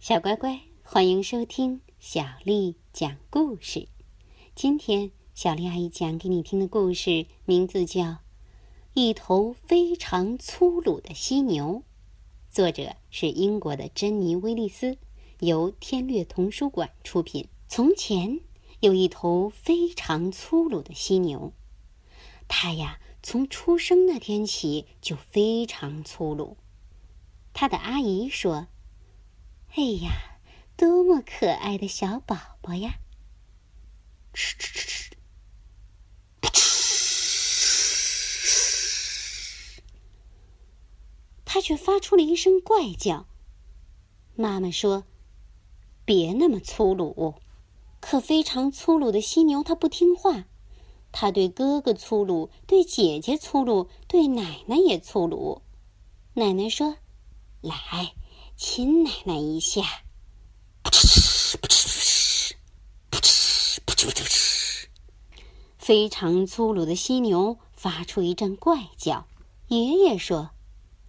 小乖乖，欢迎收听小丽讲故事。今天小丽阿姨讲给你听的故事名字叫《一头非常粗鲁的犀牛》，作者是英国的珍妮·威利斯，由天略童书馆出品。从前有一头非常粗鲁的犀牛，它呀，从出生那天起就非常粗鲁。他的阿姨说：“哎呀，多么可爱的小宝宝呀！”哧哧哧哧，哧，他却发出了一声怪叫。妈妈说：“别那么粗鲁。”可非常粗鲁的犀牛，它不听话，它对哥哥粗鲁，对姐姐粗鲁，对奶奶也粗鲁。奶奶说。来，亲奶奶一下！噗嗤噗嗤噗嗤噗嗤噗嗤噗嗤！非常粗鲁的犀牛发出一阵怪叫。爷爷说：“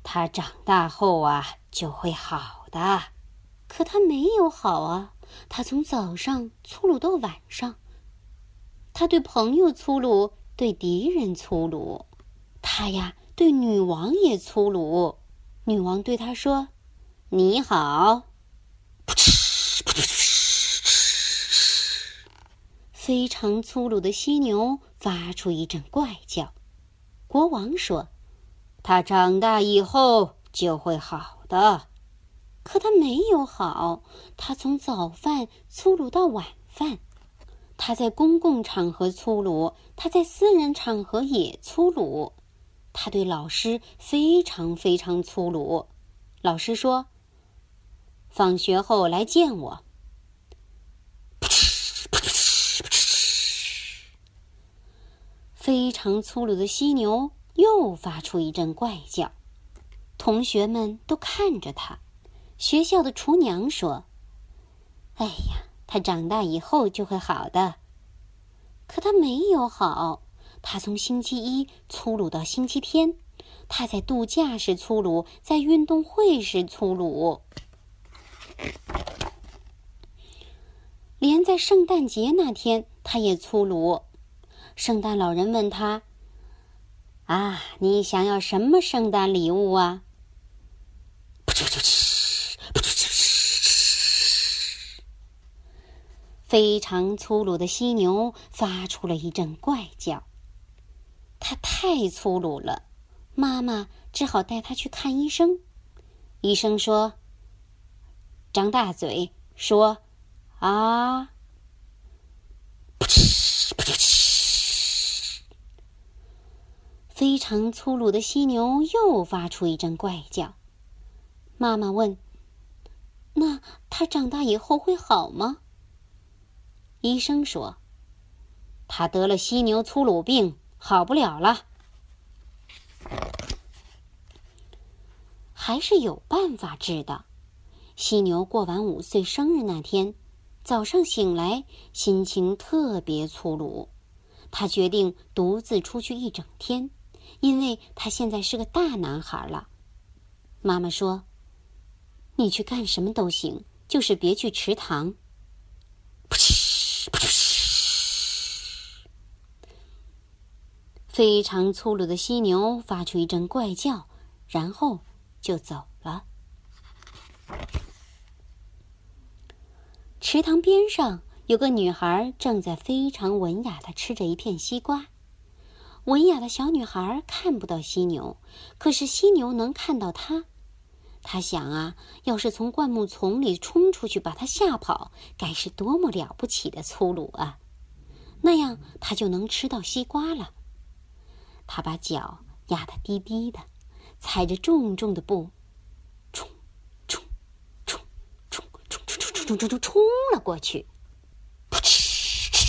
它长大后啊，就会好的。”可它没有好啊！它从早上粗鲁到晚上。它对朋友粗鲁，对敌人粗鲁。它呀，对女王也粗鲁。女王对他说：“你好。”噗嗤噗嗤噗嗤，非常粗鲁的犀牛发出一阵怪叫。国王说：“他长大以后就会好的。”可他没有好，他从早饭粗鲁到晚饭，他在公共场合粗鲁，他在私人场合也粗鲁。他对老师非常非常粗鲁。老师说：“放学后来见我。”，非常粗鲁的犀牛又发出一阵怪叫。同学们都看着他。学校的厨娘说：“哎呀，他长大以后就会好的。”可他没有好。他从星期一粗鲁到星期天，他在度假时粗鲁，在运动会时粗鲁，连在圣诞节那天他也粗鲁。圣诞老人问他：“啊，你想要什么圣诞礼物啊？”非常粗鲁的犀牛发出了一阵怪叫。他太粗鲁了，妈妈只好带他去看医生。医生说：“张大嘴，说啊！”噗嗤噗嗤，非常粗鲁的犀牛又发出一阵怪叫。妈妈问：“那他长大以后会好吗？”医生说：“他得了犀牛粗鲁病。”好不了了，还是有办法治的。犀牛过完五岁生日那天，早上醒来心情特别粗鲁，他决定独自出去一整天，因为他现在是个大男孩了。妈妈说：“你去干什么都行，就是别去池塘。”噗嗤噗嗤。非常粗鲁的犀牛发出一阵怪叫，然后就走了。池塘边上有个女孩正在非常文雅的吃着一片西瓜。文雅的小女孩看不到犀牛，可是犀牛能看到她。她想啊，要是从灌木丛里冲出去把它吓跑，该是多么了不起的粗鲁啊！那样她就能吃到西瓜了。他把脚压得低低的，踩着重重的步，冲，冲，冲，冲，冲，冲，冲，冲，了过去。噗嗤，嗤，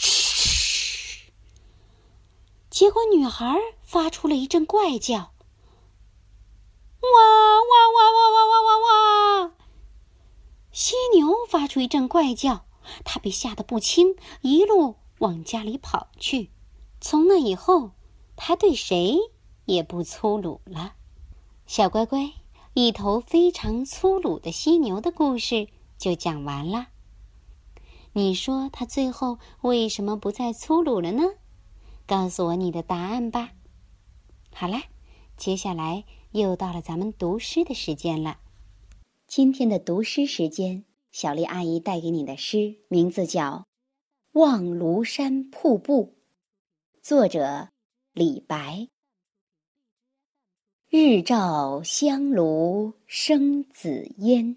嗤，结果女孩发出了一阵怪叫：“哇哇哇哇哇哇哇哇！”犀牛发出一阵怪叫，它被吓得不轻，一路往家里跑去。从那以后。他对谁也不粗鲁了，小乖乖，一头非常粗鲁的犀牛的故事就讲完了。你说他最后为什么不再粗鲁了呢？告诉我你的答案吧。好了，接下来又到了咱们读诗的时间了。今天的读诗时间，小丽阿姨带给你的诗名字叫《望庐山瀑布》，作者李白。日照香炉生紫烟，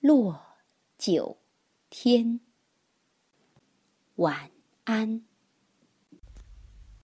落九天。晚安。